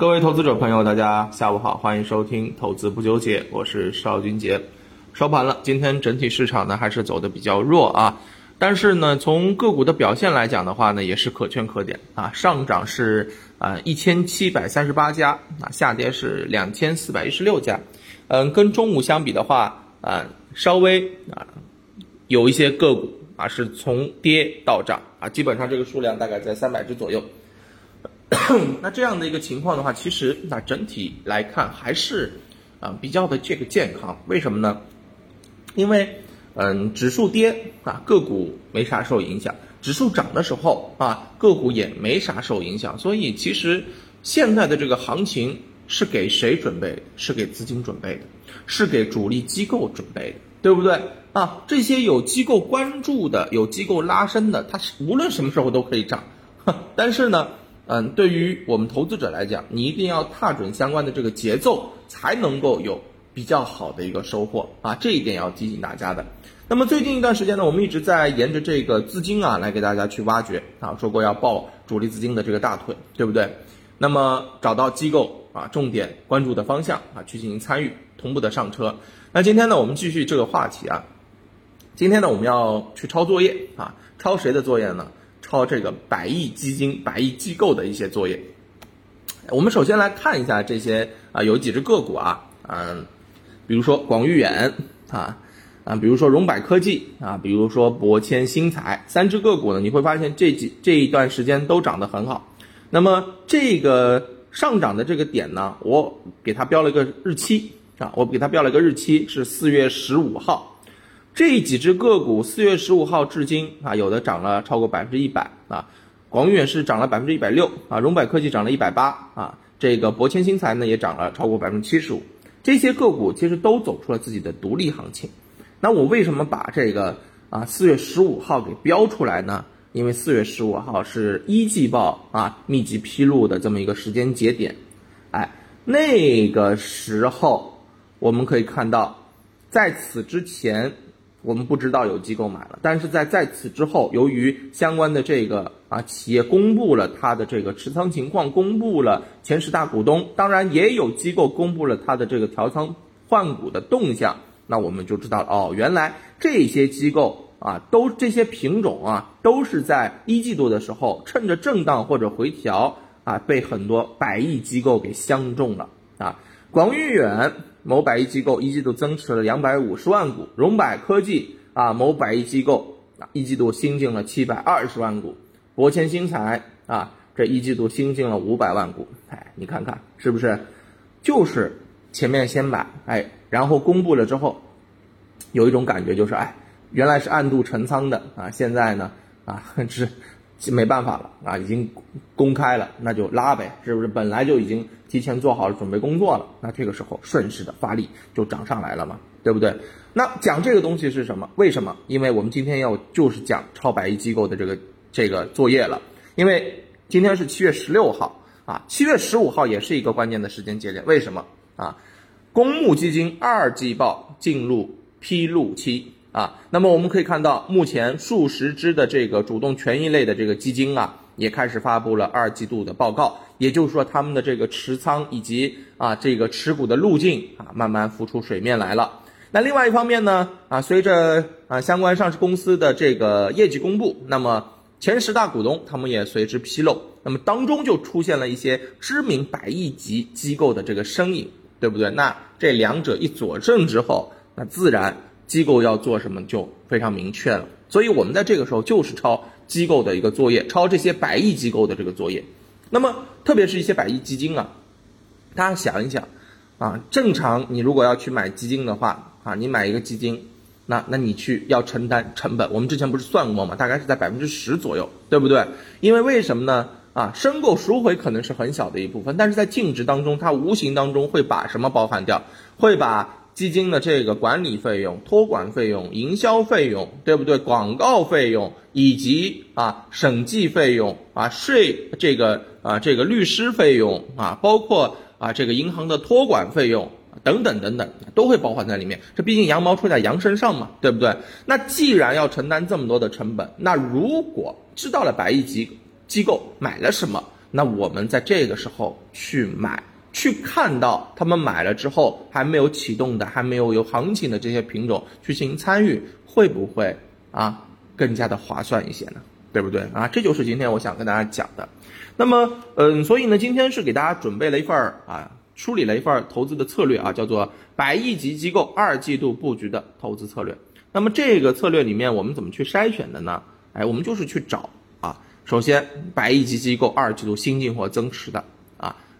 各位投资者朋友，大家下午好，欢迎收听《投资不纠结》，我是邵军杰。收盘了，今天整体市场呢还是走的比较弱啊，但是呢，从个股的表现来讲的话呢，也是可圈可点啊。上涨是啊一千七百三十八家啊，下跌是两千四百一十六家。嗯，跟中午相比的话啊，稍微啊有一些个股啊是从跌到涨啊，基本上这个数量大概在三百只左右。那这样的一个情况的话，其实那整体来看还是啊比较的这个健康。为什么呢？因为嗯，指数跌啊，个股没啥受影响；指数涨的时候啊，个股也没啥受影响。所以其实现在的这个行情是给谁准备？是给资金准备的，是给主力机构准备的，对不对啊？这些有机构关注的、有机构拉升的，它是无论什么时候都可以涨。但是呢？嗯，对于我们投资者来讲，你一定要踏准相关的这个节奏，才能够有比较好的一个收获啊！这一点要提醒大家的。那么最近一段时间呢，我们一直在沿着这个资金啊来给大家去挖掘啊，说过要抱主力资金的这个大腿，对不对？那么找到机构啊重点关注的方向啊，去进行参与，同步的上车。那今天呢，我们继续这个话题啊，今天呢，我们要去抄作业啊，抄谁的作业呢？抄这个百亿基金、百亿机构的一些作业。我们首先来看一下这些啊，有几只个股啊，嗯，比如说广誉远啊，啊，比如说荣百科技啊，比如说博千新材三只个股呢，你会发现这几这一段时间都涨得很好。那么这个上涨的这个点呢，我给它标了一个日期啊，我给它标了一个日期是四月十五号。这几只个股四月十五号至今啊，有的涨了超过百分之一百啊，广誉远是涨了百分之一百六啊，荣百科技涨了一百八啊，这个博千新材呢也涨了超过百分之七十五，这些个股其实都走出了自己的独立行情。那我为什么把这个啊四月十五号给标出来呢？因为四月十五号是一季报啊密集披露的这么一个时间节点，哎，那个时候我们可以看到，在此之前。我们不知道有机构买了，但是在在此之后，由于相关的这个啊企业公布了它的这个持仓情况，公布了前十大股东，当然也有机构公布了它的这个调仓换股的动向，那我们就知道了哦，原来这些机构啊，都这些品种啊，都是在一季度的时候趁着震荡或者回调啊，被很多百亿机构给相中了啊，广誉远。某百亿机构一季度增持了两百五十万股，荣百科技啊，某百亿机构啊一季度新进了七百二十万股，博千新材啊这一季度新进了五百万股，哎，你看看是不是？就是前面先买，哎，然后公布了之后，有一种感觉就是，哎，原来是暗度陈仓的啊，现在呢啊 是。没办法了啊，已经公开了，那就拉呗，是不是？本来就已经提前做好了准备工作了，那这个时候顺势的发力就涨上来了嘛，对不对？那讲这个东西是什么？为什么？因为我们今天要就是讲超百亿机构的这个这个作业了，因为今天是七月十六号啊，七月十五号也是一个关键的时间节点。为什么啊？公募基金二季报进入披露期。啊，那么我们可以看到，目前数十只的这个主动权益类的这个基金啊，也开始发布了二季度的报告，也就是说，他们的这个持仓以及啊这个持股的路径啊，慢慢浮出水面来了。那另外一方面呢，啊，随着啊相关上市公司的这个业绩公布，那么前十大股东他们也随之披露，那么当中就出现了一些知名百亿级机构的这个身影，对不对？那这两者一佐证之后，那自然。机构要做什么就非常明确了，所以我们在这个时候就是抄机构的一个作业，抄这些百亿机构的这个作业。那么特别是一些百亿基金啊，大家想一想啊，正常你如果要去买基金的话啊，你买一个基金，那那你去要承担成本，我们之前不是算过吗？大概是在百分之十左右，对不对？因为为什么呢？啊，申购赎回可能是很小的一部分，但是在净值当中，它无形当中会把什么包含掉？会把。基金的这个管理费用、托管费用、营销费用，对不对？广告费用以及啊审计费用啊税这个啊这个律师费用啊，包括啊这个银行的托管费用等等等等，都会包含在里面。这毕竟羊毛出在羊身上嘛，对不对？那既然要承担这么多的成本，那如果知道了百亿级机构买了什么，那我们在这个时候去买，去看到他们买了之后还没有启动的、还没有有行情的这些品种去进行参与，会不会啊更加的划算一些呢？对不对啊？这就是今天我想跟大家讲的。那么，嗯，所以呢，今天是给大家准备了一份儿啊，梳理了一份投资的策略啊，叫做百亿级机构二季度布局的投资策略。那么这个策略里面，我们怎么去筛选的呢？哎，我们就是去找啊，首先百亿级机构二季度新进或增持的，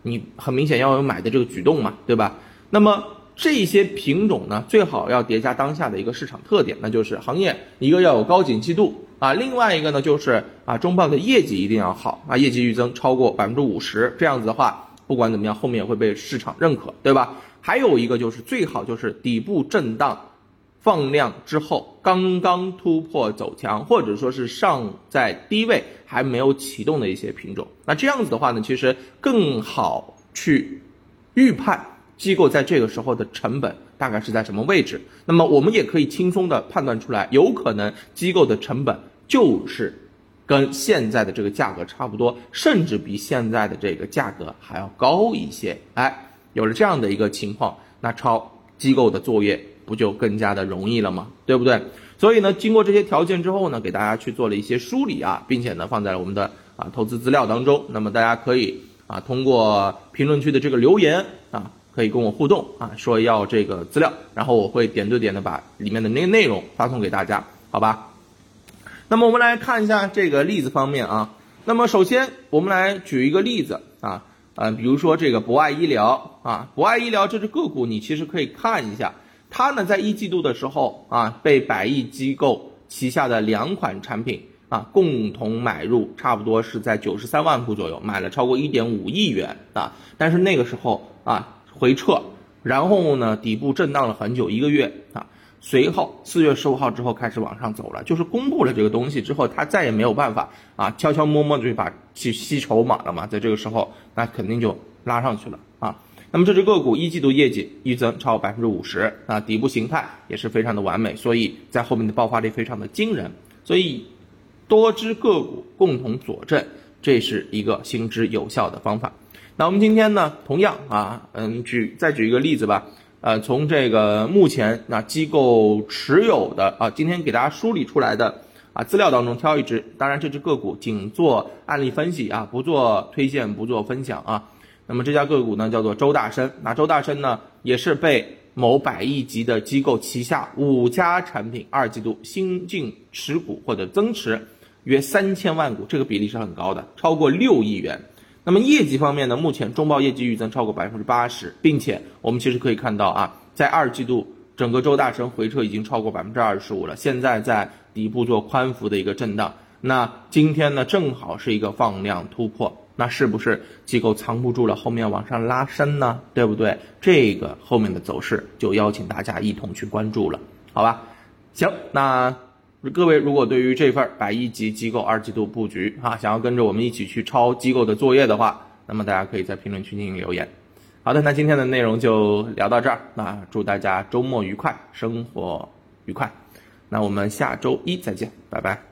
你很明显要有买的这个举动嘛，对吧？那么这些品种呢，最好要叠加当下的一个市场特点，那就是行业一个要有高景气度啊，另外一个呢就是啊中报的业绩一定要好啊，业绩预增超过百分之五十，这样子的话，不管怎么样，后面也会被市场认可，对吧？还有一个就是最好就是底部震荡。放量之后刚刚突破走强，或者说是尚在低位还没有启动的一些品种，那这样子的话呢，其实更好去预判机构在这个时候的成本大概是在什么位置。那么我们也可以轻松的判断出来，有可能机构的成本就是跟现在的这个价格差不多，甚至比现在的这个价格还要高一些。哎，有了这样的一个情况，那抄机构的作业。不就更加的容易了吗？对不对？所以呢，经过这些条件之后呢，给大家去做了一些梳理啊，并且呢，放在了我们的啊投资资料当中。那么大家可以啊通过评论区的这个留言啊，可以跟我互动啊，说要这个资料，然后我会点对点的把里面的那个内容发送给大家，好吧？那么我们来看一下这个例子方面啊。那么首先我们来举一个例子啊，呃，比如说这个博爱医疗啊，博爱医疗这只个股，你其实可以看一下。它呢，在一季度的时候啊，被百亿机构旗下的两款产品啊共同买入，差不多是在九十三万股左右，买了超过一点五亿元啊。但是那个时候啊回撤，然后呢底部震荡了很久一个月啊，随后四月十五号之后开始往上走了，就是公布了这个东西之后，它再也没有办法啊悄悄摸摸的去把去吸筹码了嘛，在这个时候那肯定就拉上去了啊。那么这只个股一季度业绩预增超百分之五十啊，底部形态也是非常的完美，所以在后面的爆发力非常的惊人，所以多只个股共同佐证，这是一个行之有效的方法。那我们今天呢，同样啊，嗯，举再举一个例子吧，呃，从这个目前那机构持有的啊，今天给大家梳理出来的啊资料当中挑一只，当然这只个股仅做案例分析啊，不做推荐，不做分享啊。那么这家个股呢，叫做周大生。那周大生呢，也是被某百亿级的机构旗下五家产品二季度新进持股或者增持约三千万股，这个比例是很高的，超过六亿元。那么业绩方面呢，目前中报业绩预增超过百分之八十，并且我们其实可以看到啊，在二季度整个周大生回撤已经超过百分之二十五了，现在在底部做宽幅的一个震荡。那今天呢，正好是一个放量突破。那是不是机构藏不住了，后面往上拉升呢？对不对？这个后面的走势就邀请大家一同去关注了，好吧？行，那各位如果对于这份百亿级机构二季度布局啊，想要跟着我们一起去抄机构的作业的话，那么大家可以在评论区进行留言。好的，那今天的内容就聊到这儿，那祝大家周末愉快，生活愉快。那我们下周一再见，拜拜。